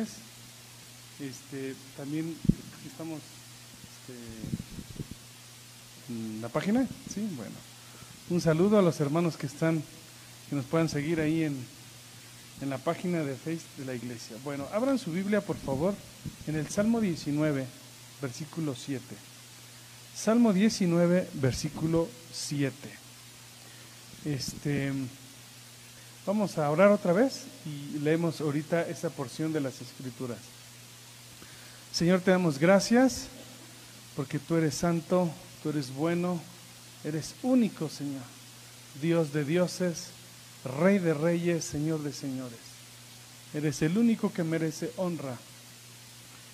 Este, también estamos este, en la página, sí, bueno. Un saludo a los hermanos que están, que nos puedan seguir ahí en, en la página de Facebook de la iglesia. Bueno, abran su Biblia, por favor, en el Salmo 19, versículo 7. Salmo 19, versículo 7. Este, vamos a orar otra vez y leemos ahorita esa porción de las Escrituras. Señor, te damos gracias porque tú eres santo, tú eres bueno, eres único, Señor, Dios de dioses, Rey de reyes, Señor de señores. Eres el único que merece honra.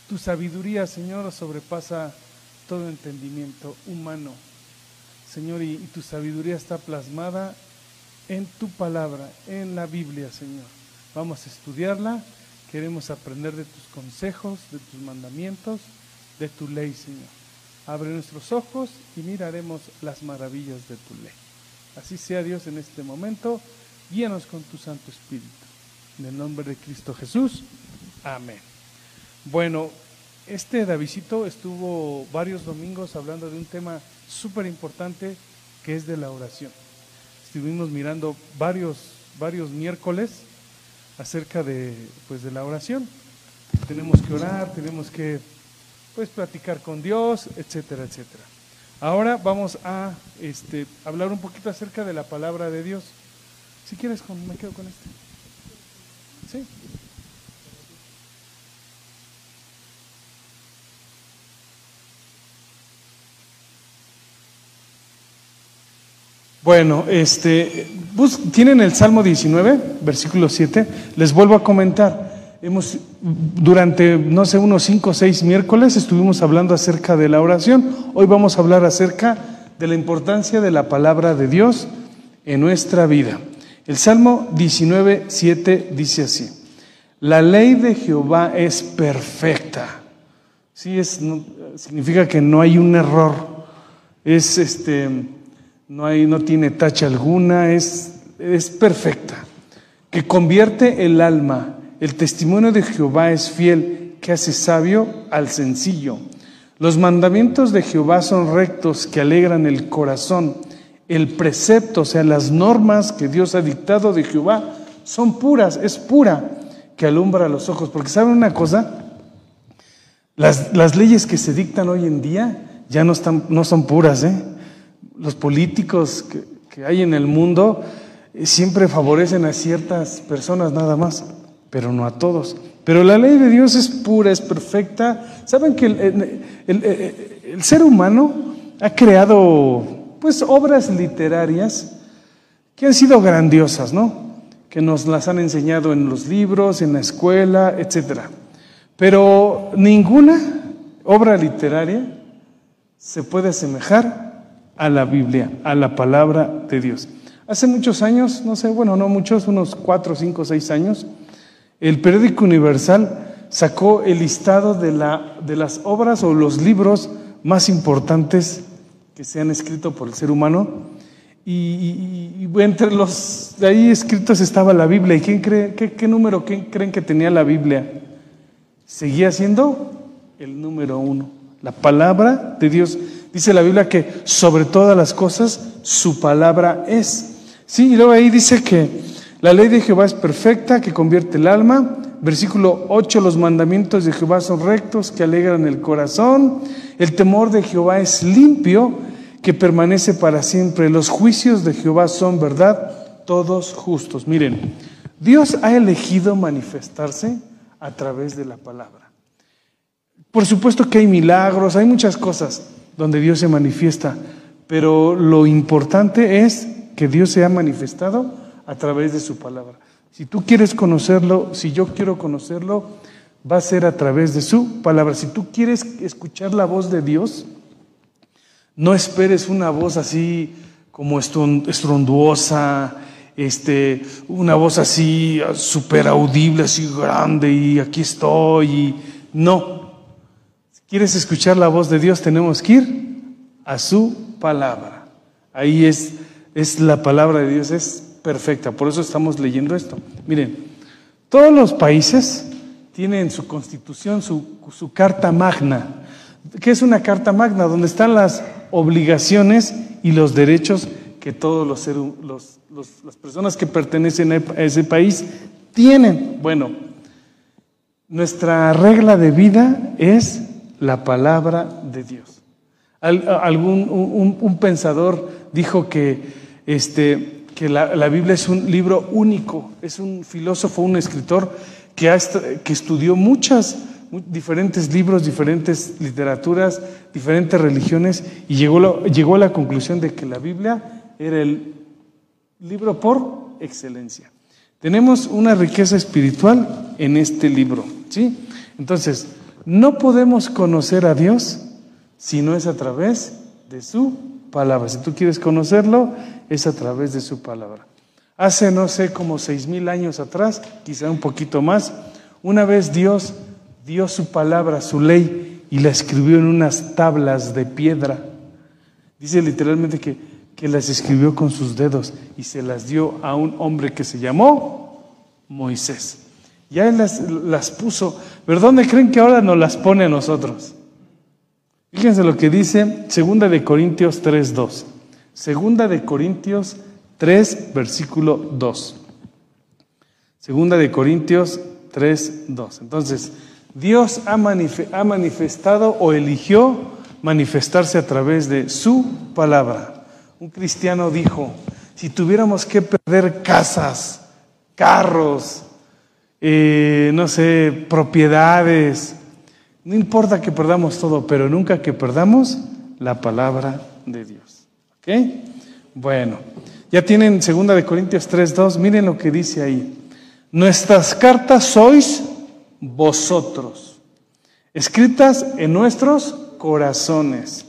Tu sabiduría, Señor, sobrepasa todo entendimiento humano. Señor, y, tu sabiduría está plasmada en tu palabra, en la Biblia, Señor. Vamos a estudiarla, queremos aprender de tus consejos, de tus mandamientos, de tu ley, Señor. Abre nuestros ojos y miraremos las maravillas de tu ley. Así sea Dios en este momento. Guíanos con tu Santo Espíritu. En el nombre de Cristo Jesús. Amén. Bueno, este Davidito estuvo varios domingos hablando de un tema súper importante que es de la oración. Estuvimos mirando varios, varios miércoles acerca de, pues, de la oración. Tenemos que orar, tenemos que pues, platicar con Dios, etcétera, etcétera. Ahora vamos a este, hablar un poquito acerca de la palabra de Dios. Si quieres, me quedo con este. ¿Sí? Bueno, este, tienen el Salmo 19, versículo 7. Les vuelvo a comentar. Hemos, durante, no sé, unos 5 o 6 miércoles estuvimos hablando acerca de la oración. Hoy vamos a hablar acerca de la importancia de la palabra de Dios en nuestra vida. El Salmo 19, 7 dice así, la ley de Jehová es perfecta. Sí, es, significa que no hay un error, es este, no, hay, no tiene tacha alguna, es, es perfecta, que convierte el alma. El testimonio de Jehová es fiel, que hace sabio al sencillo. Los mandamientos de Jehová son rectos, que alegran el corazón el precepto, o sea, las normas que Dios ha dictado de Jehová son puras, es pura que alumbra los ojos. Porque ¿saben una cosa? Las, leyes que se dictan hoy en día ya no, están, no son puras. ¿eh? Los políticos que, hay en el mundo eh, siempre favorecen a ciertas personas nada más, pero no a todos. Pero la ley de Dios es pura, es perfecta. ¿Saben que el ser humano ha creado pues obras literarias que han sido grandiosas, ¿no? Que nos las han enseñado en los libros, en la escuela, etc. Pero ninguna obra literaria se puede asemejar a la Biblia, a la palabra de Dios. Hace muchos años, no sé, bueno, no muchos, unos cuatro, cinco, seis años, el periódico Universal sacó el listado de, la, de las obras o los libros más importantes que se han escrito por el ser humano. Y, entre los de ahí escritos estaba la Biblia. ¿Y quién cree, qué, número creen que tenía la Biblia? Seguía siendo el número uno. La palabra de Dios. Dice la Biblia que sobre todas las cosas su palabra es. Sí, y luego ahí dice que la ley de Jehová es perfecta, que convierte el alma. Versículo 8, los mandamientos de Jehová son rectos, que alegran el corazón. El temor de Jehová es limpio, que permanece para siempre. Los juicios de Jehová son verdad, todos justos. Miren, Dios ha elegido manifestarse a través de la palabra. Por supuesto que hay milagros, hay muchas cosas donde Dios se manifiesta, pero lo importante es que Dios se ha manifestado a través de su palabra. Si tú quieres conocerlo, si yo quiero conocerlo, va a ser a través de su palabra. Si tú quieres escuchar la voz de Dios, no esperes una voz así como estronduosa, este, una voz así súper audible, así grande, y aquí estoy. no. Quieres escuchar la voz de Dios, tenemos que ir a su palabra. Ahí es, es la palabra de Dios, es perfecta. Por eso estamos leyendo esto. Miren, todos los países tiene en su constitución su, su carta magna. ¿Qué es una carta magna? Donde están las obligaciones y los derechos que todos los, los, las personas que pertenecen a ese país tienen. Bueno, nuestra regla de vida es la palabra de Dios. algún, un, pensador dijo que, este, que la, la, Biblia es un libro único, es un filósofo, un escritor que, que estudió muchas diferentes libros, diferentes literaturas, diferentes religiones y llegó, llegó a la conclusión de que la Biblia era el libro por excelencia. Tenemos una riqueza espiritual en este libro, ¿sí? Entonces, no podemos conocer a Dios si no es a través de su palabra. Si tú quieres conocerlo, es a través de su palabra. Hace, no sé, como seis mil años atrás, quizá un poquito más, una vez Dios dio su palabra, su ley, y la escribió en unas tablas de piedra. Dice literalmente que, que las escribió con sus dedos y se las dio a un hombre que se llamó Moisés. Ya él las, las puso, pero ¿dónde creen que ahora nos las pone a nosotros? Fíjense lo que dice Segunda de Corintios 3.2. Segunda de Corintios 3, versículo 2. Segunda de Corintios 3, 2. Entonces, Dios ha, manifestado o eligió manifestarse a través de su palabra. Un cristiano dijo, si tuviéramos que perder casas, carros, eh, no sé, propiedades, no importa que perdamos todo, pero nunca que perdamos la palabra de Dios. ¿Ok? Bueno, ya tienen 2 de Corintios 3:2, miren lo que dice ahí. Nuestras cartas sois vosotros, escritas en nuestros corazones,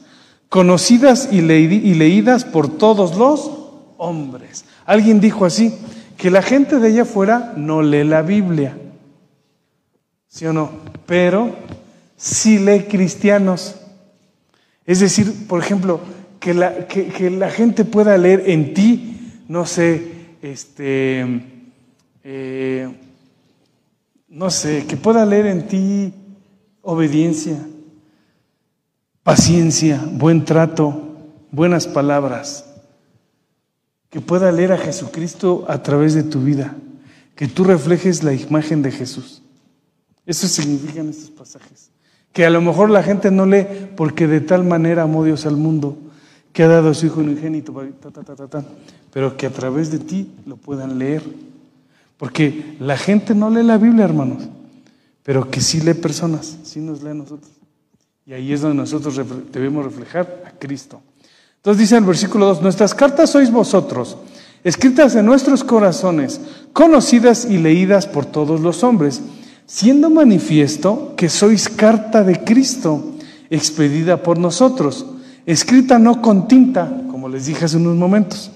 conocidas y, leídas por todos los hombres. Alguien dijo así, que la gente de allá afuera no lee la Biblia, ¿sí o no? Pero sí lee cristianos. Es decir, por ejemplo, que la, que, la gente pueda leer en ti, no sé, este, eh, no sé, que pueda leer en ti obediencia, paciencia, buen trato, buenas palabras, que pueda leer a Jesucristo a través de tu vida, que tú reflejes la imagen de Jesús. Eso significan estos pasajes. Que a lo mejor la gente no lee porque de tal manera amó Dios al mundo que ha dado a su Hijo unigénito, pero que a través de ti lo puedan leer. Porque la gente no lee la Biblia, hermanos, pero que sí lee personas, sí nos lee a nosotros. Y ahí es donde nosotros debemos reflejar a Cristo. Entonces dice el versículo 2, nuestras cartas sois vosotros, escritas en nuestros corazones, conocidas y leídas por todos los hombres, siendo manifiesto que sois carta de Cristo, expedida por nosotros, escrita no con tinta, como les dije hace unos momentos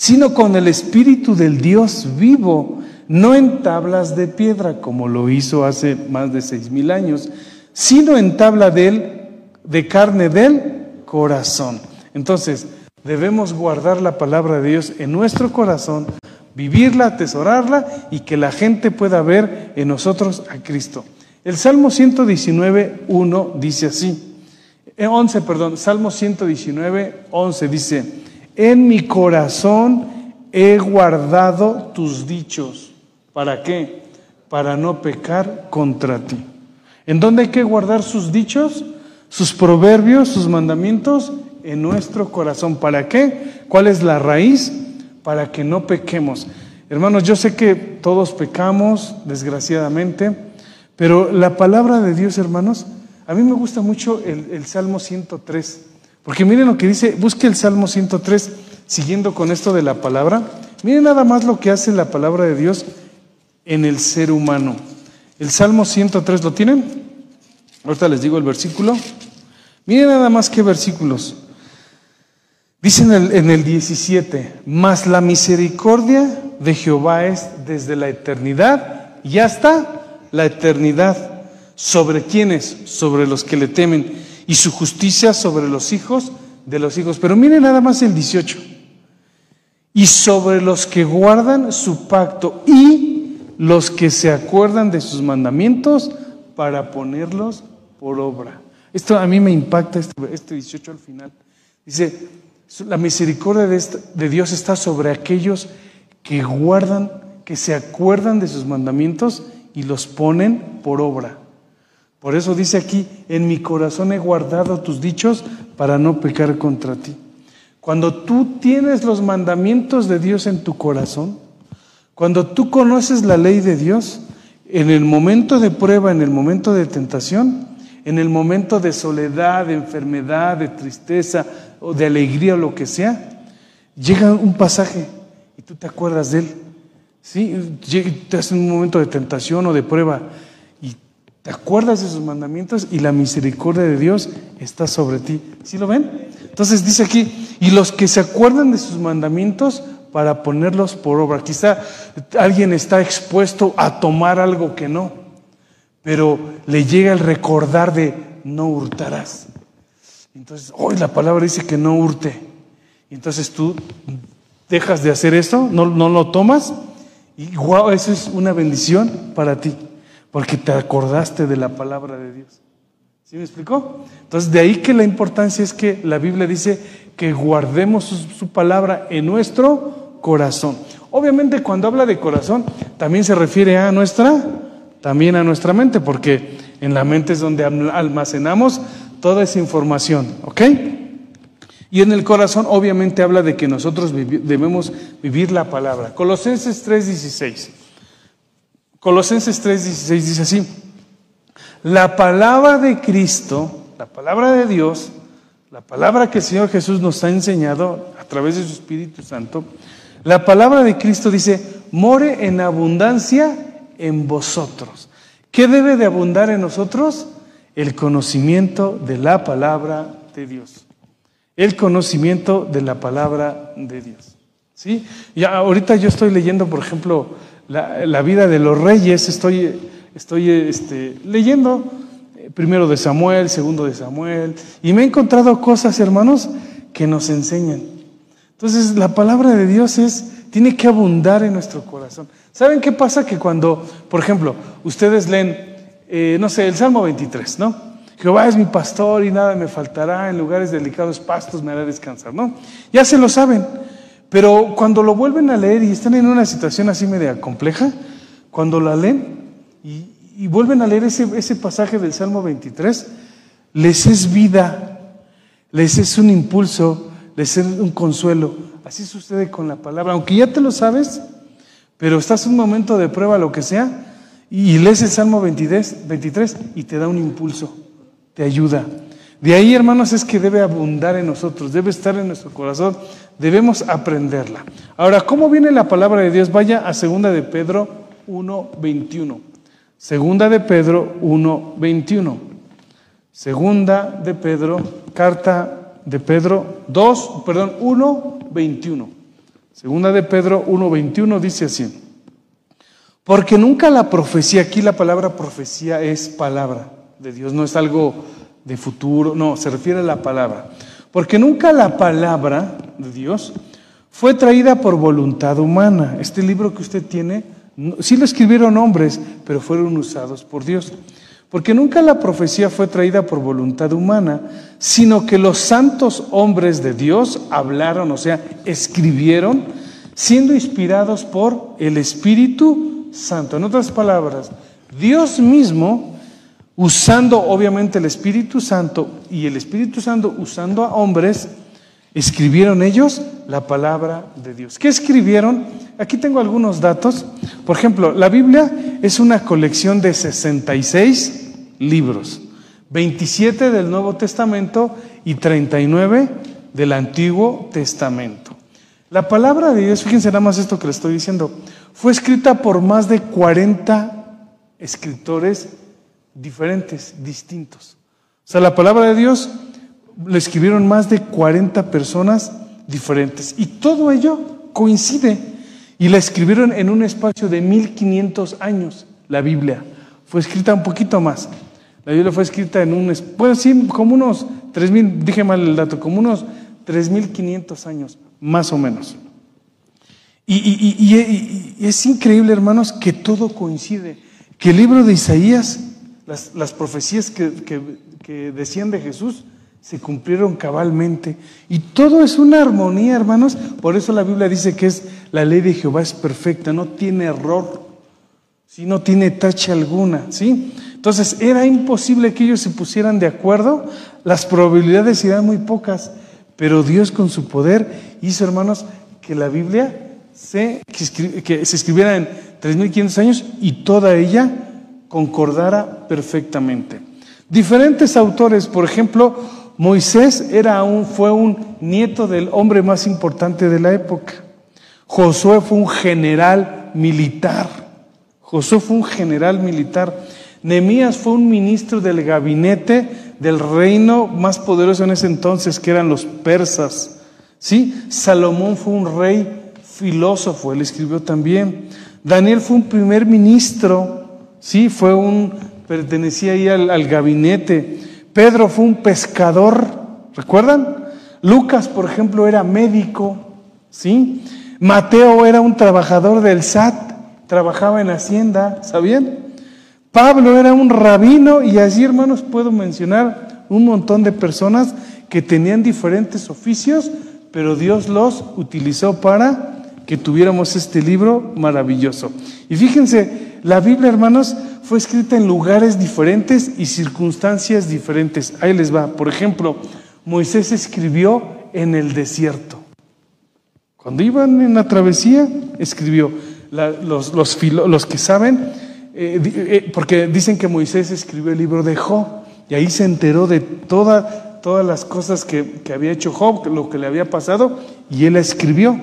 sino con el Espíritu del Dios vivo, no en tablas de piedra, como lo hizo hace más de seis mil años, sino en tabla de, él, de carne del corazón. Entonces, debemos guardar la palabra de Dios en nuestro corazón, vivirla, atesorarla y que la gente pueda ver en nosotros a Cristo. El Salmo 119, 1 dice así, 11, eh, perdón, Salmo 119, 11 dice, en mi corazón he guardado tus dichos. ¿Para qué? Para no pecar contra ti. ¿En dónde hay que guardar sus dichos? Sus proverbios, sus mandamientos en nuestro corazón. ¿Para qué? ¿Cuál es la raíz? Para que no pequemos. Hermanos, yo sé que todos pecamos, desgraciadamente, pero la palabra de Dios, hermanos, a mí me gusta mucho el, Salmo 103. Porque miren lo que dice, busque el Salmo 103, siguiendo con esto de la palabra. Miren nada más lo que hace la palabra de Dios en el ser humano. El Salmo 103, ¿lo tienen? Ahorita les digo el versículo. Miren nada más qué versículos. Dice en el, en el 17, mas la misericordia de Jehová es desde la eternidad y hasta la eternidad. ¿Sobre quiénes? Sobre los que le temen y su justicia sobre los hijos de los hijos. Pero mire nada más el 18. Y sobre los que guardan su pacto y los que se acuerdan de sus mandamientos para ponerlos por obra. Esto a mí me impacta, este, este 18 al final. Dice, la misericordia de, Dios está sobre aquellos que guardan, que se acuerdan de sus mandamientos y los ponen por obra. Por eso dice aquí, en mi corazón he guardado tus dichos para no pecar contra ti. Cuando tú tienes los mandamientos de Dios en tu corazón, cuando tú conoces la ley de Dios, en el momento de prueba, en el momento de tentación, en el momento de soledad, de enfermedad, de tristeza o de alegría o lo que sea, llega un pasaje y tú te acuerdas de él. ¿Sí? Estás en un momento de tentación o de prueba y te acuerdas de sus mandamientos y la misericordia de Dios está sobre ti. ¿Sí lo ven? Entonces dice aquí, y los que se acuerdan de sus mandamientos para ponerlos por obra. Quizá alguien está expuesto a tomar algo que no, pero le llega el recordar de no hurtarás. Entonces, hoy la palabra dice que no hurte. Entonces tú dejas de hacer eso, no, no lo tomas, y wow, eso es una bendición para ti, porque te acordaste de la palabra de Dios. ¿Sí me explicó? Entonces, de ahí que la importancia es que la Biblia dice que guardemos su, palabra en nuestro corazón. Obviamente, cuando habla de corazón, también se refiere a nuestra, también a nuestra mente, porque en la mente es donde almacenamos toda esa información, ¿ok? Y en el corazón, obviamente, habla de que nosotros debemos vivir la palabra. Colosenses 3:16. Colosenses 3:16 dice así. La palabra de Cristo, la palabra de Dios, la palabra que el Señor Jesús nos ha enseñado a través de su Espíritu Santo, la palabra de Cristo dice, more en abundancia en vosotros. ¿Qué debe de abundar en nosotros? El conocimiento de la palabra de Dios. El conocimiento de la palabra de Dios. ¿Sí? Ya ahorita yo estoy leyendo, por ejemplo, la, la vida de los reyes, estoy estoy este, leyendo eh, primero de Samuel, segundo de Samuel, y me he encontrado cosas, hermanos, que nos enseñan. Entonces, la palabra de Dios es, tiene que abundar en nuestro corazón. ¿Saben qué pasa? Que cuando, por ejemplo, ustedes leen, eh, no sé, el Salmo 23, ¿no? Jehová es mi pastor y nada me faltará, en lugares delicados pastos me hará descansar, ¿no? Ya se lo saben, pero cuando lo vuelven a leer y están en una situación así media compleja, cuando la leen, y, vuelven a leer ese, ese pasaje del Salmo 23, les es vida, les es un impulso, les es un consuelo. Así sucede con la palabra, aunque ya te lo sabes, pero estás en un momento de prueba, lo que sea, y lees el Salmo 23, 23 y te da un impulso, te ayuda. De ahí, hermanos, es que debe abundar en nosotros, debe estar en nuestro corazón, debemos aprenderla. Ahora, ¿cómo viene la palabra de Dios? Vaya a segunda de Pedro 1, 21. Segunda de Pedro 1.21. Segunda de Pedro, carta de Pedro 2, perdón, 1.21. Segunda de Pedro 1.21 dice así. Porque nunca la profecía, aquí la palabra profecía es palabra de Dios, no es algo de futuro, no, se refiere a la palabra. Porque nunca la palabra de Dios fue traída por voluntad humana. Este libro que usted tiene Sí lo escribieron hombres, pero fueron usados por Dios. Porque nunca la profecía fue traída por voluntad humana, sino que los santos hombres de Dios hablaron, o sea, escribieron, siendo inspirados por el Espíritu Santo. En otras palabras, Dios mismo, usando obviamente el Espíritu Santo y el Espíritu Santo usando a hombres, escribieron ellos la palabra de Dios. ¿Qué escribieron? Aquí tengo algunos datos. Por ejemplo, la Biblia es una colección de 66 libros, 27 del Nuevo Testamento y 39 del Antiguo Testamento. La palabra de Dios, fíjense nada más esto que le estoy diciendo, fue escrita por más de 40 escritores diferentes, distintos. O sea, la palabra de Dios le escribieron más de 40 personas diferentes y todo ello coincide y la escribieron en un espacio de 1500 años, la Biblia. Fue escrita un poquito más. La Biblia fue escrita en un, pues sí, como unos 3000, dije mal el dato, como unos 3500 años, más o menos. Y, es increíble, hermanos, que todo coincide. Que el libro de Isaías, las, profecías que, que decían de Jesús, se cumplieron cabalmente. Y todo es una armonía, hermanos. Por eso la Biblia dice que es la ley de Jehová es perfecta, no tiene error, ¿sí? no tiene tacha alguna. ¿sí? Entonces era imposible que ellos se pusieran de acuerdo, las probabilidades eran muy pocas, pero Dios con su poder hizo, hermanos, que la Biblia se, que, se escribiera en 3.500 años y toda ella concordara perfectamente. Diferentes autores, por ejemplo, Moisés era un, fue un nieto del hombre más importante de la época. Josué fue un general militar. Josué fue un general militar. Nemías fue un ministro del gabinete del reino más poderoso en ese entonces, que eran los persas. ¿Sí? Salomón fue un rey filósofo, él escribió también. Daniel fue un primer ministro, ¿sí? Fue un, pertenecía ahí al, al gabinete. Pedro fue un pescador, ¿recuerdan? Lucas, por ejemplo, era médico, ¿sí? Mateo era un trabajador del SAT, trabajaba en Hacienda, ¿sabían? Pablo era un rabino y así, hermanos, puedo mencionar un montón de personas que tenían diferentes oficios, pero Dios los utilizó para que tuviéramos este libro maravilloso. Y fíjense, la Biblia, hermanos, fue escrita en lugares diferentes y circunstancias diferentes. Ahí les va. Por ejemplo, Moisés escribió en el desierto. Cuando iban en la travesía, escribió. los, los, que saben, eh, eh, porque dicen que Moisés escribió el libro de Job, y ahí se enteró de toda, todas las cosas que, que había hecho Job, lo que le había pasado, y él la escribió.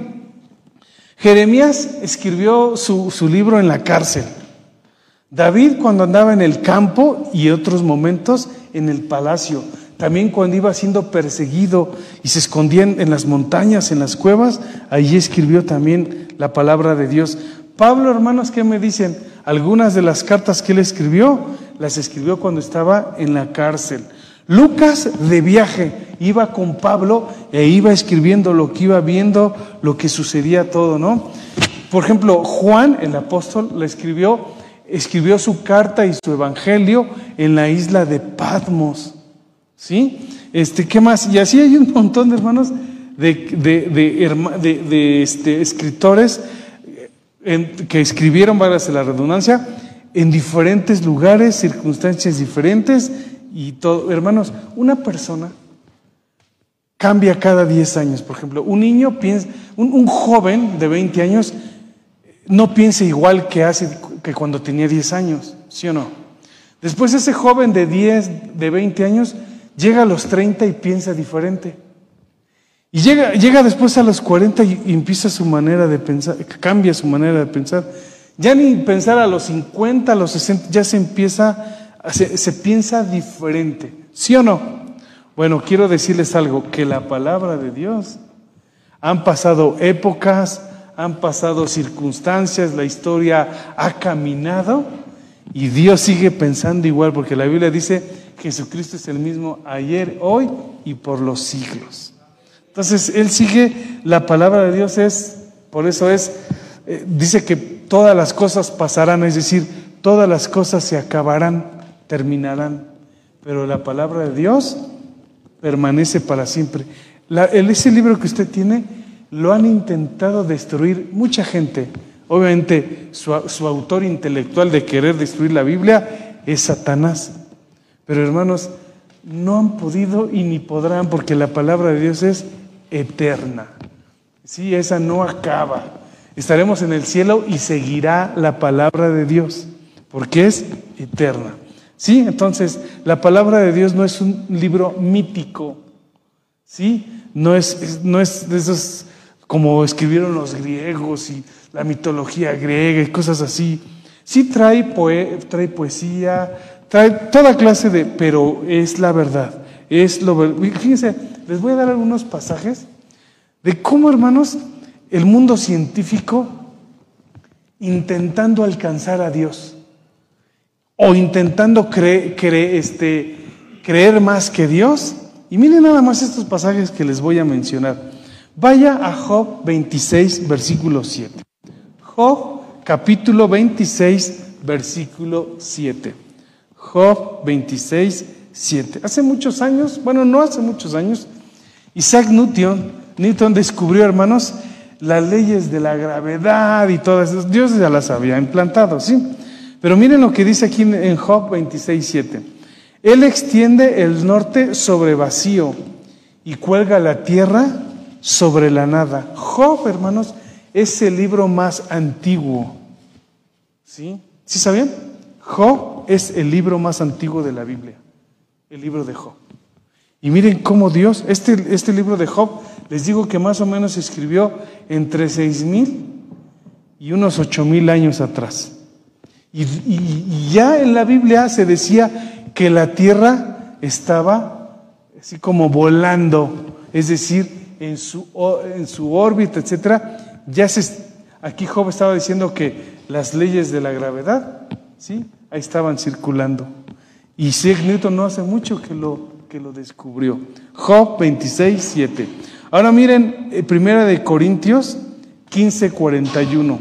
Jeremías escribió su, su libro en la cárcel. David cuando andaba en el campo y otros momentos en el palacio. También cuando iba siendo perseguido y se escondía en las montañas, en las cuevas, allí escribió también la palabra de Dios. Pablo, hermanos, ¿qué me dicen? Algunas de las cartas que él escribió, las escribió cuando estaba en la cárcel. Lucas de viaje iba con Pablo e iba escribiendo lo que iba viendo, lo que sucedía todo, ¿no? Por ejemplo, Juan, el apóstol, le escribió, escribió su carta y su evangelio en la isla de Patmos, ¿sí? Este, ¿qué más? Y así hay un montón de hermanos de, de, este, escritores que escribieron, válgase la redundancia, en diferentes lugares, circunstancias diferentes y todo. Hermanos, una persona cambia cada 10 años. Por ejemplo, un niño piensa, un, joven de 20 años no piensa igual que hace que cuando tenía 10 años, ¿sí o no? Después ese joven de 10, de 20 años llega a los 30 y piensa diferente. Y llega, llega después a los 40 y, empieza su manera de pensar, cambia su manera de pensar. Ya ni pensar a los 50, a los 60, ya se empieza se, piensa diferente, ¿sí o no? Bueno, quiero decirles algo, que la palabra de Dios, han pasado épocas, han pasado circunstancias, la historia ha caminado y Dios sigue pensando igual, porque la Biblia dice, Jesucristo es el mismo ayer, hoy y por los siglos. Entonces, Él sigue, la palabra de Dios es, por eso es, eh, dice que todas las cosas pasarán, es decir, todas las cosas se acabarán terminarán, pero la palabra de Dios permanece para siempre. ese libro que usted tiene lo han intentado destruir mucha gente. Obviamente su, autor intelectual de querer destruir la Biblia es Satanás. Pero hermanos, no han podido y ni podrán porque la palabra de Dios es eterna. Sí, esa no acaba. Estaremos en el cielo y seguirá la palabra de Dios porque es eterna. ¿Sí? Entonces, la palabra de Dios no es un libro mítico, ¿sí? No es, no es de esos como escribieron los griegos y la mitología griega y cosas así. Sí trae, trae poesía, trae toda clase de, pero es la verdad, es lo Fíjense, les voy a dar algunos pasajes de cómo, hermanos, el mundo científico intentando alcanzar a Dios o intentando este, creer más que Dios. Y miren nada más estos pasajes que les voy a mencionar. Vaya a Job 26, versículo 7. Job capítulo 26, versículo 7. Job 26, 7. Hace muchos años, bueno, no hace muchos años, Isaac Newton, Newton descubrió, hermanos, las leyes de la gravedad y todas esas. Dios ya las había implantado, ¿sí? Pero miren lo que dice aquí en Job 26, 7. Él extiende el norte sobre vacío y cuelga la tierra sobre la nada. Job, hermanos, es el libro más antiguo. ¿Sí? ¿Sí sabían? Job es el libro más antiguo de la Biblia, el libro de Job. Y miren cómo Dios, este, este libro de Job, les digo que más o menos se escribió entre seis mil y unos ocho mil años atrás. y ya en la Biblia se decía que la tierra estaba así como volando, es decir, en su, en su órbita, etcétera, ya se, aquí Job estaba diciendo que las leyes de la gravedad, ¿sí? Ahí estaban circulando. Y Isaac Newton no hace mucho que lo, que lo descubrió. Job 26, 7. Ahora miren, eh, Primera de Corintios 15, 41.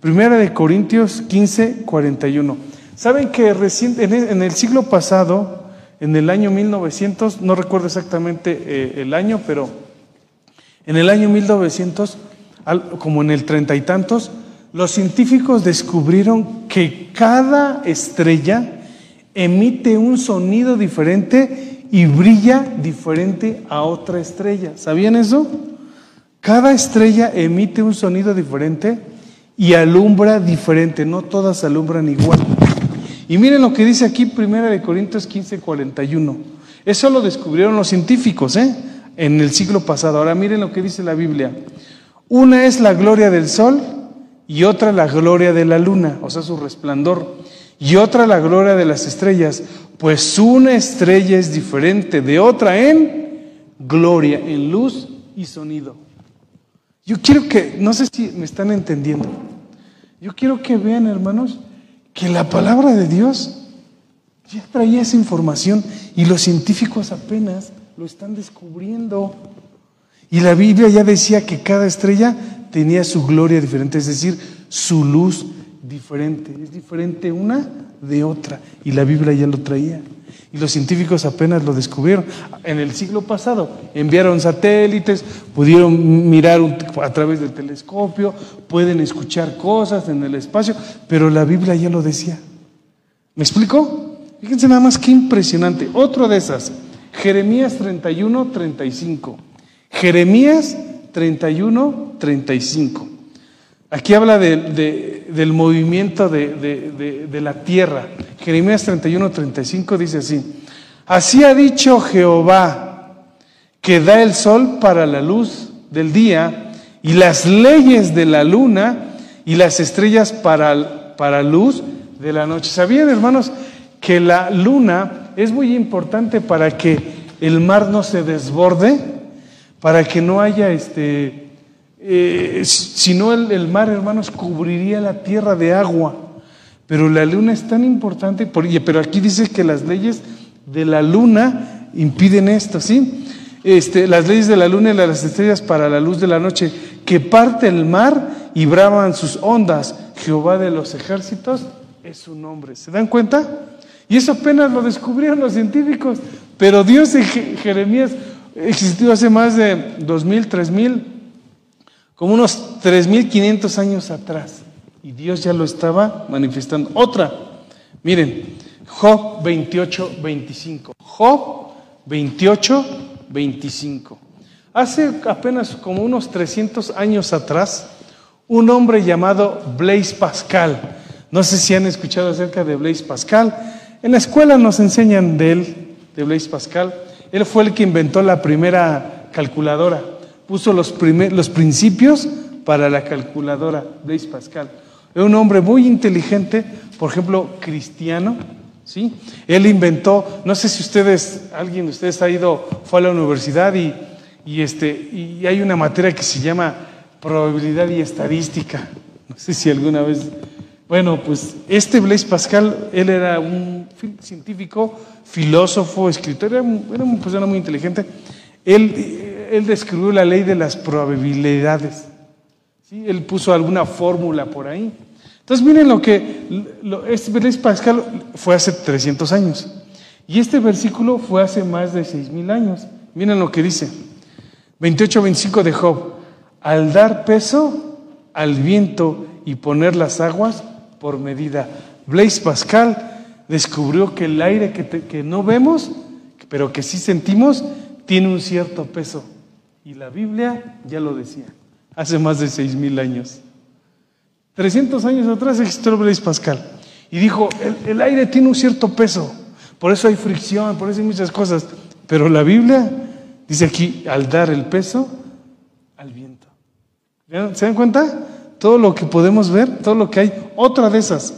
Primera de Corintios 15, 41. Saben que recién, en el siglo pasado, en el año 1900, no recuerdo exactamente eh, el año, pero en el año 1900, como en el treinta y tantos, los científicos descubrieron que cada estrella emite un sonido diferente y brilla diferente a otra estrella. ¿Sabían eso? Cada estrella emite un sonido diferente y alumbra diferente, no todas alumbran igual. Y miren lo que dice aquí, Primera de Corintios 15, 41. Eso lo descubrieron los científicos, ¿eh? en el siglo pasado. Ahora miren lo que dice la Biblia. Una es la gloria del sol y otra la gloria de la luna, o sea, su resplandor, y otra la gloria de las estrellas, pues una estrella es diferente de otra en gloria, en luz y sonido. Yo quiero que, no sé si me están entendiendo, yo quiero que vean, hermanos, que la palabra de Dios ya traía esa información y los científicos apenas lo están descubriendo. Y la Biblia ya decía que cada estrella tenía su gloria diferente, es decir, su luz diferente. Es diferente una de otra. Y la Biblia ya lo traía. Y los científicos apenas lo descubrieron. En el siglo pasado enviaron satélites, pudieron mirar a través del telescopio, pueden escuchar cosas en el espacio, pero la Biblia ya lo decía. ¿Me explico? Fíjense nada más qué impresionante. Otro de esas. Jeremías 31, 35. Jeremías 31, 35. Aquí habla del movimiento de, la tierra. Jeremías 31, 35 dice así. Así ha dicho Jehová, que da el sol para la luz del día y las leyes de la luna y las estrellas para, para luz de la noche. ¿Sabían, hermanos, que la luna es muy importante para que el mar no se desborde, para que no haya este, eh, si no el, mar, hermanos, cubriría la tierra de agua. Pero la luna es tan importante, pero aquí dice que las leyes de la luna impiden esto, ¿sí? Este, las leyes de la luna y las estrellas para la luz de la noche, que parte el mar y braman sus ondas. Jehová de los ejércitos es su nombre. ¿Se dan cuenta? Y eso apenas lo descubrieron los científicos. Pero Dios en Jeremías existió hace más de dos mil, tres mil, como unos tres mil quinientos años atrás. Y Dios ya lo estaba manifestando. Otra, miren, Job 28, 25. Job 28, 25. Hace apenas como unos 300 años atrás, un hombre llamado Blaise Pascal, no sé si han escuchado acerca de Blaise Pascal, en la escuela nos enseñan de él, de Blaise Pascal. Él fue el que inventó la primera calculadora, puso los, los principios para la calculadora, Blaise Pascal. Era un hombre muy inteligente, por ejemplo, cristiano, ¿sí? Él inventó, no sé si ustedes, alguien de ustedes ha ido, fue a la universidad y, y, este, y hay una materia que se llama probabilidad y estadística. No sé si alguna vez bueno, pues este Blaise Pascal, él era un científico, filósofo, escritor, era, una persona muy inteligente. Él, él describió la ley de las probabilidades. ¿sí? Él puso alguna fórmula por ahí. Entonces miren lo que este Blaise Pascal fue hace 300 años y este versículo fue hace más de 6000 años. Miren lo que dice. 28-25 de Job. Al dar peso al viento y poner las aguas por medida. Blaise Pascal descubrió que el aire que, que no vemos, pero que sí sentimos, tiene un cierto peso. Y la Biblia ya lo decía, hace más de seis mil años. 300 años atrás existió Blaise Pascal y dijo, el, aire tiene un cierto peso, por eso hay fricción, por eso hay muchas cosas, pero la Biblia dice aquí, al dar el peso al viento. ¿Se dan cuenta? Todo lo que podemos ver, todo lo que hay, otra de esas.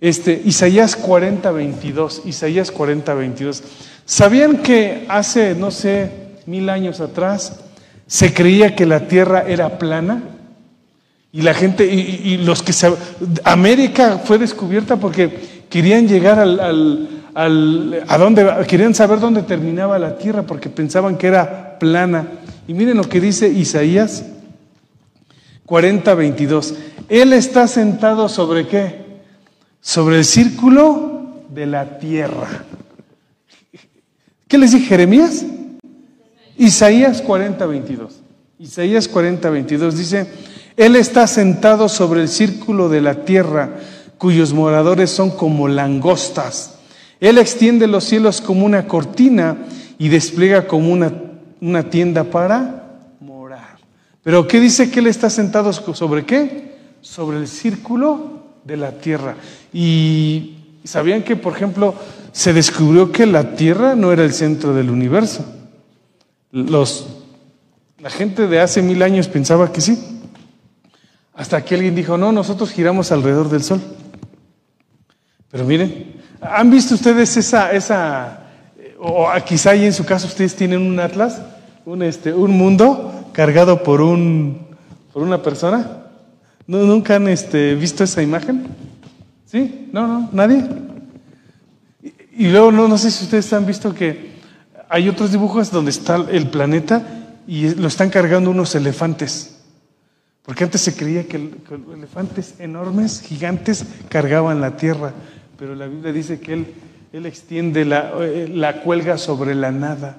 Este, Isaías 40, 22, Isaías 40, 22. ¿Sabían que hace, no sé, mil años atrás se creía que la tierra era plana? Y la gente, y, los que se, América fue descubierta porque querían llegar al, al, a dónde, querían saber dónde terminaba la tierra porque pensaban que era plana. Y miren lo que dice Isaías 40, 22. Él está sentado sobre qué? Sobre el círculo de la tierra. ¿Qué les dije, Jeremías? Isaías 40, 22. Isaías 40, 22 dice, Él está sentado sobre el círculo de la tierra, cuyos moradores son como langostas. Él extiende los cielos como una cortina y despliega como una, una tienda para morar. Pero ¿qué dice que Él está sentado sobre qué? Sobre el círculo de la tierra. Y sabían que, por ejemplo, se descubrió que la Tierra no era el centro del universo. Los, la gente de hace mil años pensaba que sí. Hasta que alguien dijo, no, nosotros giramos alrededor del Sol. Pero miren, ¿han visto ustedes esa, esa o quizá ahí en su caso ustedes tienen un atlas, un, este, un mundo cargado por, un, por una persona? ¿Nunca han este, visto esa imagen? ¿Sí? ¿No, no? ¿Nadie? Y luego, no, no sé si ustedes han visto que hay otros dibujos donde está el planeta y lo están cargando unos elefantes. Porque antes se creía que, elefantes enormes, gigantes, cargaban la tierra. Pero la Biblia dice que Él, él extiende la, eh, la cuelga sobre la nada.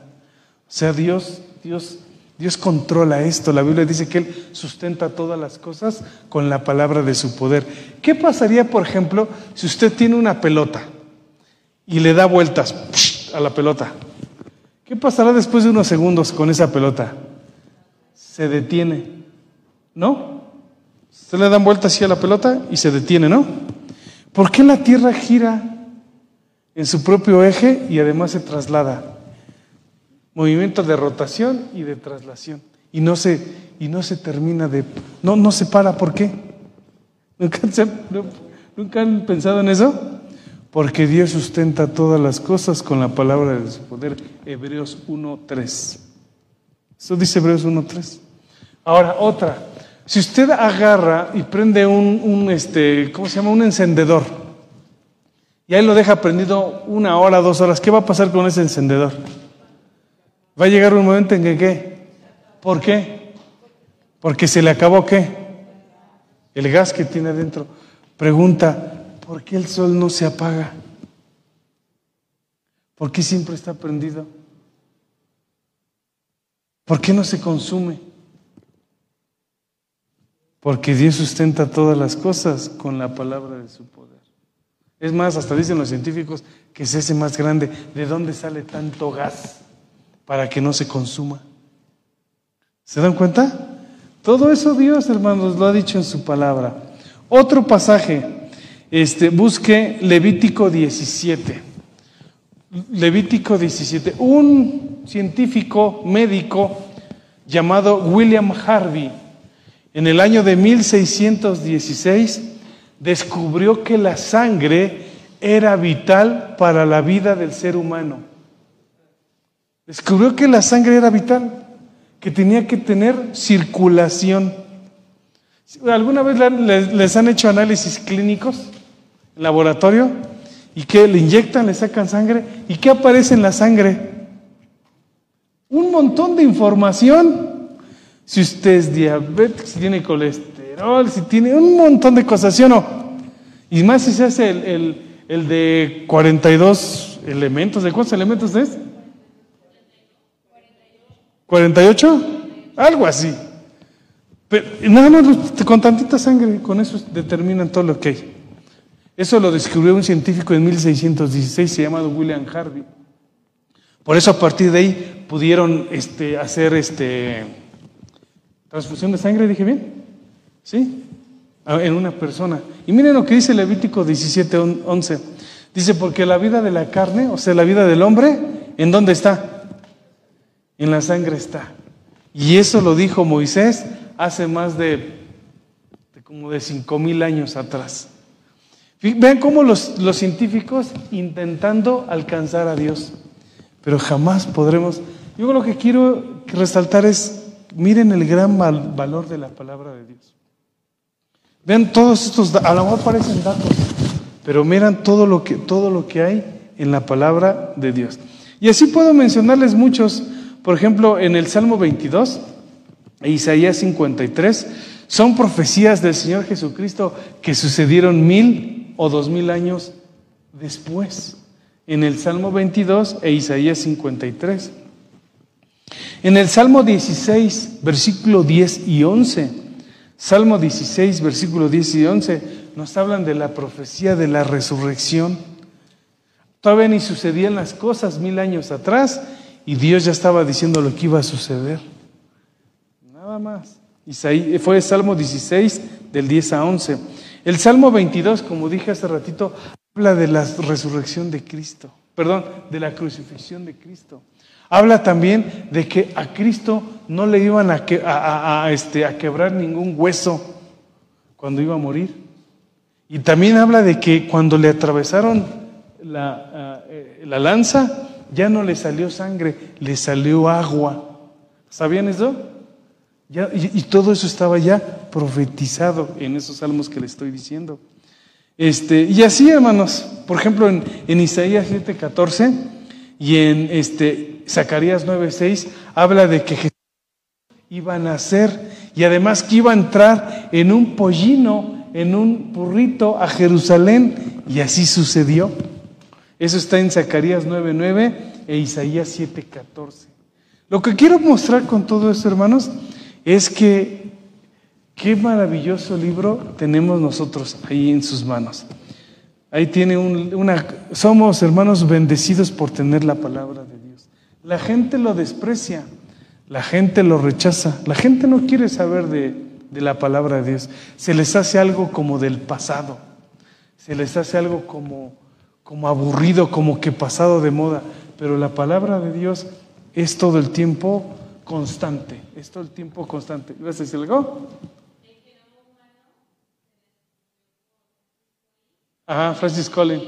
O sea, Dios, Dios, Dios controla esto. La Biblia dice que Él sustenta todas las cosas con la palabra de su poder. ¿Qué pasaría, por ejemplo, si usted tiene una pelota? y le da vueltas a la pelota. ¿Qué pasará después de unos segundos con esa pelota? Se detiene, ¿no? Se le dan vueltas así a la pelota y se detiene, ¿no? ¿Por qué la Tierra gira en su propio eje y además se traslada? Movimiento de rotación y de traslación. Y no se, y no se termina de... No, no se para, ¿por qué? ¿Nunca han pensado en eso? Porque Dios sustenta todas las cosas con la palabra de su poder. Hebreos 1.3. Eso dice Hebreos 1.3. Ahora, otra. Si usted agarra y prende un, este, ¿cómo se llama? Un encendedor. Y ahí lo deja prendido una hora, dos horas. ¿Qué va a pasar con ese encendedor? Va a llegar un momento en que, ¿qué? ¿Por qué? Porque se le acabó, ¿qué? El gas que tiene adentro. Pregunta, ¿Por qué el sol no se apaga? ¿Por qué siempre está prendido? ¿Por qué no se consume? Porque Dios sustenta todas las cosas con la palabra de su poder. Es más, hasta dicen los científicos que es ese más grande. ¿De dónde sale tanto gas para que no se consuma? ¿Se dan cuenta? Todo eso Dios, hermanos, lo ha dicho en su palabra. Otro pasaje, este, busque Levítico 17. Levítico 17. Un científico médico llamado William Harvey, en el año de 1616, descubrió que la sangre era vital para la vida del ser humano. Descubrió que la sangre era vital, que tenía que tener circulación. ¿Alguna vez les han hecho análisis clínicos? Laboratorio y que le inyectan, le sacan sangre y ¿qué aparece en la sangre? un montón de información. Si usted es diabético, si tiene colesterol, si tiene un montón de cosas, ¿sí o no? Y más si se hace el, el de 42 elementos. ¿De cuántos elementos es? 48. Algo así. Pero nada más con tantita sangre, con eso determinan todo lo que hay. Eso lo descubrió un científico en 1616 llamado William Harvey. Por eso a partir de ahí pudieron este, hacer este, transfusión de sangre, dije bien, ¿sí? En una persona. Y miren lo que dice Levítico 17, 11. Dice, porque la vida de la carne, o sea, la vida del hombre, ¿en dónde está? En la sangre está. Y eso lo dijo Moisés hace más de, como de cinco mil años atrás. Vean cómo los, los científicos intentando alcanzar a Dios, pero jamás podremos. Yo lo que quiero resaltar es, miren el gran valor de la palabra de Dios. Vean todos estos, a lo mejor parecen datos, pero miran todo lo que, todo lo que hay en la palabra de Dios. Y así puedo mencionarles muchos. Por ejemplo, en el Salmo 22 e Isaías 53 son profecías del Señor Jesucristo que sucedieron mil o dos mil años después. En el Salmo 22 e Isaías 53. En el Salmo 16, versículo 10 y 11. Salmo 16, versículo 10 y 11, nos hablan de la profecía de la resurrección. Todavía ni sucedían las cosas mil años atrás y Dios ya estaba diciendo lo que iba a suceder. Nada más. Isaí, fue el Salmo 16 del 10 a 11. El Salmo 22, como dije hace ratito, habla de la resurrección de Cristo, perdón, de la crucifixión de Cristo. Habla también de que a Cristo no le iban a, este, a quebrar ningún hueso cuando iba a morir. Y también habla de que cuando le atravesaron la, eh, la lanza, ya no le salió sangre, le salió agua. ¿Sabían eso? Y, todo eso estaba ya profetizado en esos salmos que le estoy diciendo. Este, y así, hermanos, por ejemplo, en, en Isaías 7:14 y en este, Zacarías 9:6 habla de que Jesús iba a nacer y además que iba a entrar en un pollino, en un burrito a Jerusalén, y así sucedió. Eso está en Zacarías 9:9 e Isaías 7:14. Lo que quiero mostrar con todo esto, hermanos, es que qué maravilloso libro tenemos nosotros ahí en sus manos. Ahí tiene una... Somos hermanos bendecidos por tener la palabra de Dios. La gente lo desprecia, la gente lo rechaza, la gente no quiere saber de, de la palabra de Dios. Se les hace algo como del pasado, se les hace algo como como aburrido, como que pasado de moda, pero la palabra de Dios es todo el tiempo constante, es todo el tiempo constante. ¿Vas a decir algo? Ajá, Francis Collins.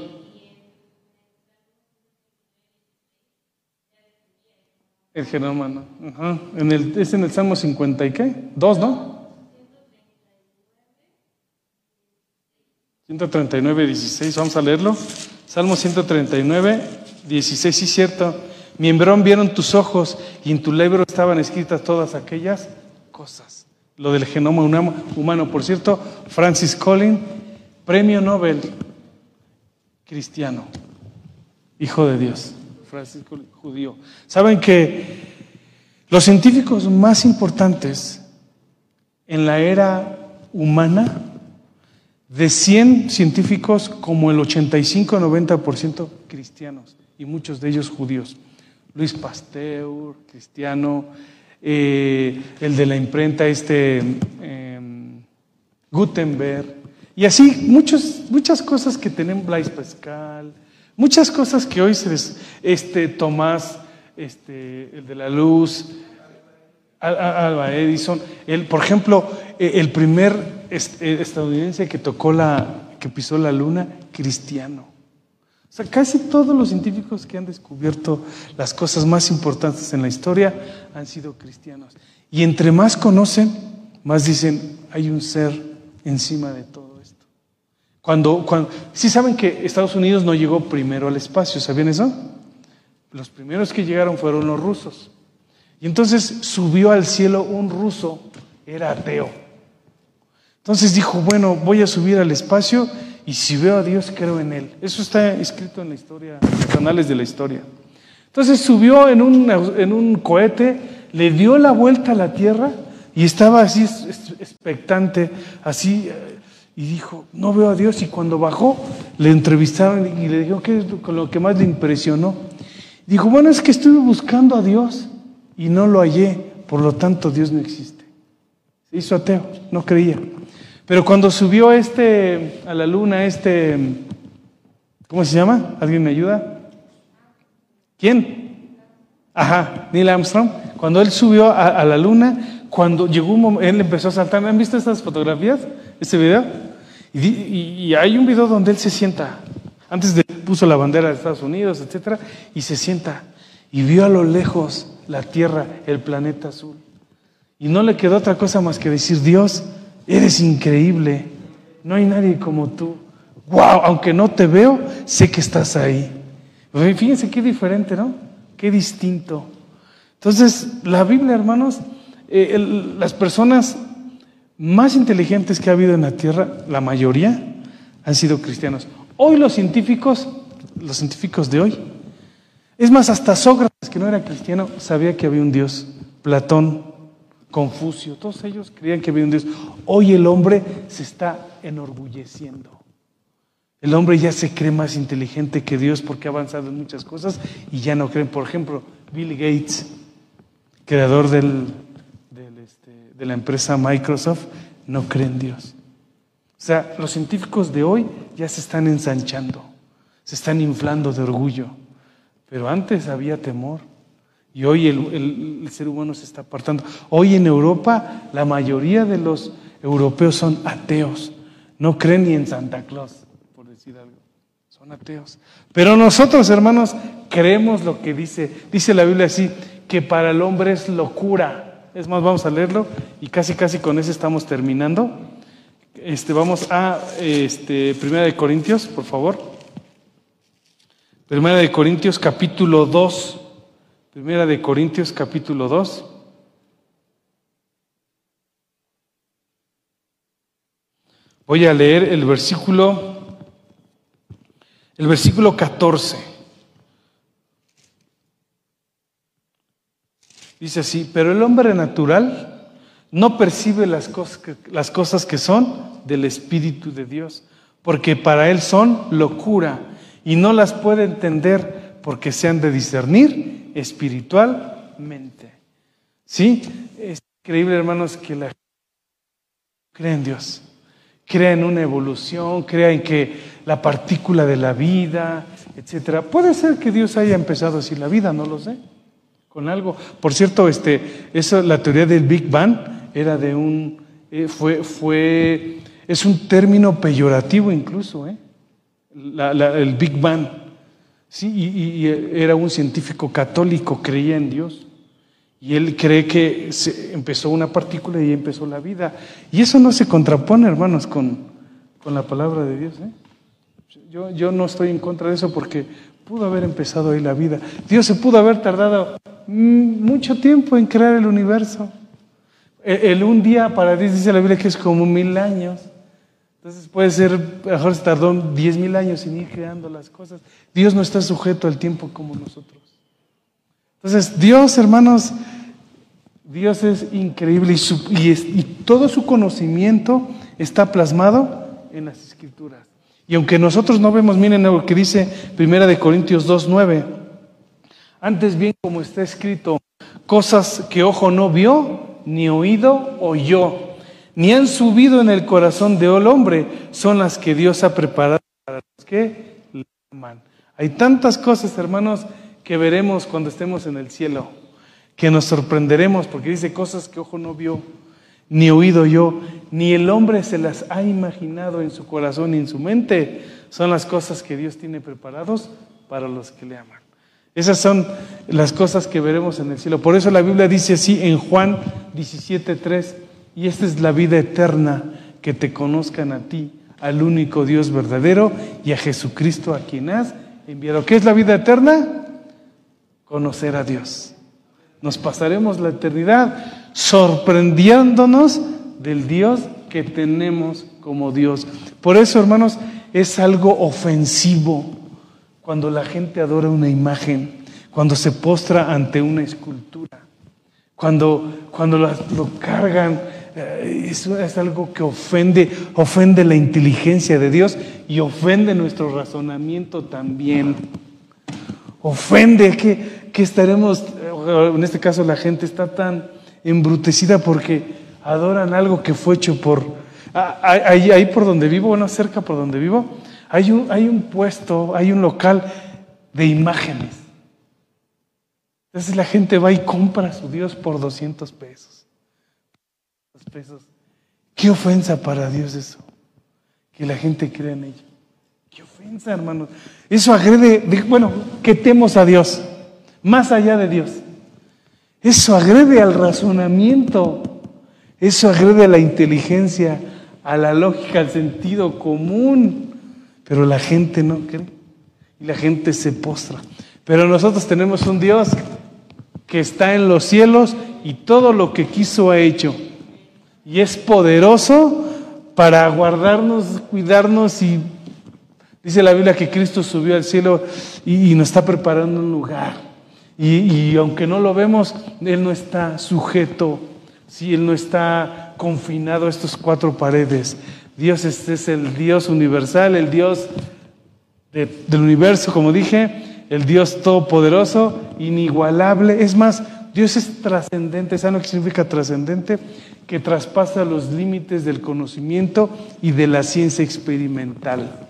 El genoma, ¿no? Ajá. En el, es en el Salmo 50 y qué? Dos, ¿no? 139, 16, vamos a leerlo. Salmo 139, 16, sí cierto. Mi embrión vieron tus ojos y en tu libro estaban escritas todas aquellas cosas. Lo del genoma humano, por cierto, Francis Collins, premio Nobel cristiano, hijo de Dios, Francis Collins, judío. Saben que los científicos más importantes en la era humana de 100 científicos, como el 85-90% cristianos y muchos de ellos judíos. Luis Pasteur, cristiano, eh, el de la imprenta, este em, Gutenberg, y así muchas cosas que tenemos, Blaise Pascal, muchas cosas que hoy se les, este Tomás, este, el de la luz, Alba Edison, el, por ejemplo, eh, el primer eh, estadounidense que tocó la, que pisó la luna, cristiano. O sea, casi todos los científicos que han descubierto las cosas más importantes en la historia han sido cristianos. Y entre más conocen, más dicen, hay un ser encima de todo esto. Cuando, cuando, sí saben que Estados Unidos no llegó primero al espacio, ¿sabían eso? Los primeros que llegaron fueron los rusos. Y entonces subió al cielo un ruso, era ateo. Entonces dijo, bueno, voy a subir al espacio y si veo a Dios, creo en Él. Eso está escrito en la historia, en los canales de la historia. Entonces subió en un, en un cohete, le dio la vuelta a la Tierra y estaba así expectante, así, y dijo, no veo a Dios. Y cuando bajó, le entrevistaron y le dijo, ¿qué es lo que más le impresionó? Dijo, bueno, es que estuve buscando a Dios y no lo hallé, por lo tanto Dios no existe. Se hizo ateo, no creía. Pero cuando subió este a la luna, este, ¿cómo se llama? ¿Alguien me ayuda? ¿Quién? Ajá, Neil Armstrong. Cuando él subió a, la luna, cuando llegó un momento, él empezó a saltar. ¿Han visto estas fotografías? ¿Este video? Y, hay un video donde él se sienta. Antes de puso la bandera de Estados Unidos, etcétera, y se sienta y vio a lo lejos la Tierra, el planeta azul. Y no le quedó otra cosa más que decir, Dios, eres increíble, no hay nadie como tú. Wow, aunque no te veo, sé que estás ahí. Fíjense qué diferente, ¿no? Qué distinto. Entonces, la Biblia, hermanos, eh, las personas más inteligentes que ha habido en la tierra, la mayoría, han sido cristianos. Hoy los científicos, los científicos de hoy, es más, hasta Sócrates, que no era cristiano, sabía que había un Dios. Platón, Confucio, todos ellos creían que había un Dios. Hoy el hombre se está enorgulleciendo. El hombre ya se cree más inteligente que Dios porque ha avanzado en muchas cosas y ya no creen. Por ejemplo, Bill Gates, creador este, de la empresa Microsoft, no cree en Dios. O sea, los científicos de hoy ya se están ensanchando, se están inflando de orgullo. Pero antes había temor. Y hoy el, el, ser humano se está apartando. Hoy en Europa la mayoría de los europeos son ateos. No creen ni en Santa Claus algo. Son ateos. Pero nosotros, hermanos, creemos lo que dice. Dice la Biblia así, que para el hombre es locura. Es más, vamos a leerlo y casi, casi con eso estamos terminando. Este, vamos a este, Primera de Corintios, por favor. Primera de Corintios capítulo 2. Primera de Corintios capítulo 2. Voy a leer el versículo el versículo 14. Dice así, pero el hombre natural no percibe las cosas, que, las cosas que son del Espíritu de Dios, porque para él son locura y no las puede entender porque se han de discernir espiritualmente. ¿Sí? Es increíble, hermanos, que la gente cree en Dios crea en una evolución, crea en que la partícula de la vida, etcétera. Puede ser que Dios haya empezado así la vida, no lo sé, con algo. Por cierto, este, eso, la teoría del Big Bang era de un, eh, fue, fue, es un término peyorativo incluso, ¿eh? el Big Bang. Sí, y era un científico católico, creía en Dios. Y él cree que se empezó una partícula y empezó la vida. Y eso no se contrapone, hermanos, con, con la palabra de Dios. ¿eh? Yo, yo no estoy en contra de eso porque pudo haber empezado ahí la vida. Dios se pudo haber tardado mm, mucho tiempo en crear el universo. E, el, un día para Dios dice la Biblia que es como mil años. Entonces puede ser, mejor se tardó diez mil años en ir creando las cosas. Dios no está sujeto al tiempo como nosotros. Entonces, Dios, hermanos, Dios es increíble y, todo su conocimiento está plasmado en las escrituras. Y aunque nosotros no vemos, miren lo que dice Primera de Corintios 2.9, antes bien como está escrito, cosas que ojo no vio, ni oído oyó, ni han subido en el corazón de el hombre, son las que Dios ha preparado para los que le aman. Hay tantas cosas, hermanos, que veremos cuando estemos en el cielo, que nos sorprenderemos porque dice cosas que ojo no vio, ni oído yo, ni el hombre se las ha imaginado en su corazón ni en su mente. Son las cosas que Dios tiene preparados para los que le aman. Esas son las cosas que veremos en el cielo. Por eso la Biblia dice así en Juan 17:3, y esta es la vida eterna, que te conozcan a ti, al único Dios verdadero y a Jesucristo a quien has enviado. ¿Qué es la vida eterna? conocer a Dios. nos pasaremos la eternidad sorprendiéndonos del Dios que tenemos como Dios. Por eso, hermanos, es algo ofensivo cuando la gente adora una imagen, cuando se postra ante una escultura, cuando, cuando lo, cargan. Eh, eso es algo que ofende, ofende la inteligencia de Dios y ofende nuestro razonamiento también. Ofende que, estaremos, en este caso la gente está tan embrutecida porque adoran algo que fue hecho por, Ah, ahí, ahí, por donde vivo, bueno, cerca por donde vivo, hay un, hay un puesto, hay un local de imágenes. Entonces la gente va y compra a su Dios por 200 pesos. Pesos. Qué ofensa para Dios eso, que la gente crea en ello. Qué ofensa, hermanos. Eso agrede, bueno, que temos a Dios, más allá de Dios. Eso agrede al razonamiento, eso agrede a la inteligencia, a la lógica, al sentido común, pero la gente no cree y la gente se postra. Pero nosotros tenemos un Dios que está en los cielos y todo lo que quiso ha hecho. Y es poderoso para guardarnos, cuidarnos y dice la Biblia que Cristo subió al cielo y, nos está preparando un lugar. Y, aunque no lo vemos, Él no está sujeto si Él no está confinado a estas cuatro paredes. Dios es, el Dios universal, el Dios del universo, como dije, el Dios todopoderoso, inigualable. Es más, Dios es trascendente. ¿Saben lo que significa trascendente? Que traspasa los límites del conocimiento y de la ciencia experimental.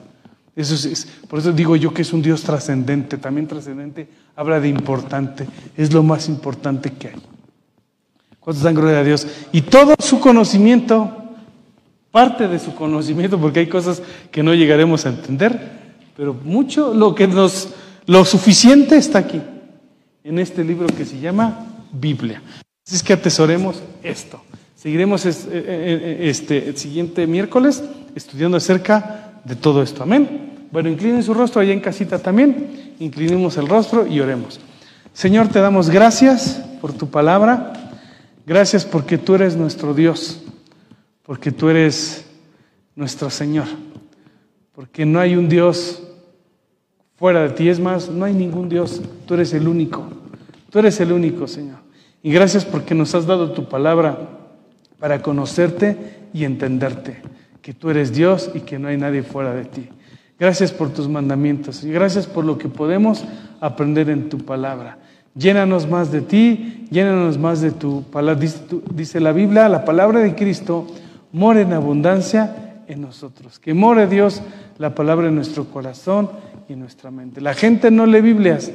Eso es, por eso digo yo que es un Dios trascendente. También trascendente habla de importante. Es lo más importante que hay. ¿Cuántos dan gloria a Dios? Y todo su conocimiento, parte de su conocimiento, porque hay cosas que no llegaremos a entender, pero mucho, lo que nos, lo suficiente está aquí, en este libro que se llama Biblia. Así es que atesoremos esto. Seguiremos eh, este, el siguiente miércoles estudiando acerca de todo esto. Amén. Bueno, inclinen su rostro allá en casita también. Inclinemos el rostro y oremos. Señor, te damos gracias por tu palabra. Gracias porque tú eres nuestro Dios, porque tú eres nuestro Señor, porque no hay un Dios fuera de ti, es más, no hay ningún Dios, tú eres el único, tú eres el único, Señor. Y gracias porque nos has dado tu palabra para conocerte y entenderte, que tú eres Dios y que no hay nadie fuera de ti. Gracias por tus mandamientos y gracias por lo que podemos aprender en tu palabra. Llénanos más de ti, llénanos más de tu palabra. Dice, la Biblia, la palabra de Cristo mora en abundancia en nosotros. Que more Dios la palabra en nuestro corazón y en nuestra mente. La gente no lee Biblias,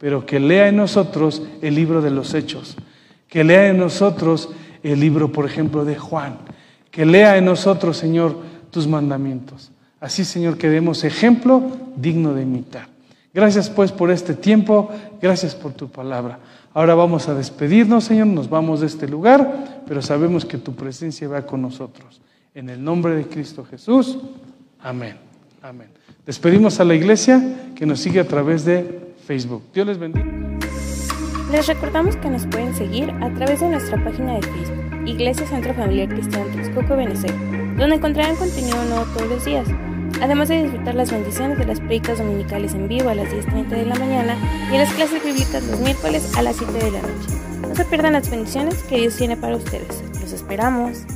pero que lea en nosotros el libro de los hechos. Que lea en nosotros el libro, por ejemplo, de Juan. Que lea en nosotros, Señor, tus mandamientos. Así, Señor, que demos ejemplo digno de imitar. Gracias pues por este tiempo, gracias por tu palabra. Ahora vamos a despedirnos, Señor, nos vamos de este lugar, pero sabemos que tu presencia va con nosotros. En el nombre de Cristo Jesús, amén. Amén. Despedimos a la iglesia que nos sigue a través de Facebook. Dios les bendiga. Les recordamos que nos pueden seguir a través de nuestra página de Facebook, Iglesia Centro Familiar Cristiano Texcoco, Venezuela, donde encontrarán contenido nuevo todos los días además de disfrutar las bendiciones de las predicas dominicales en vivo a las 10.30 de la mañana y las clases bíblicas los miércoles a las 7 de la noche. No se pierdan las bendiciones que Dios tiene para ustedes. Los esperamos.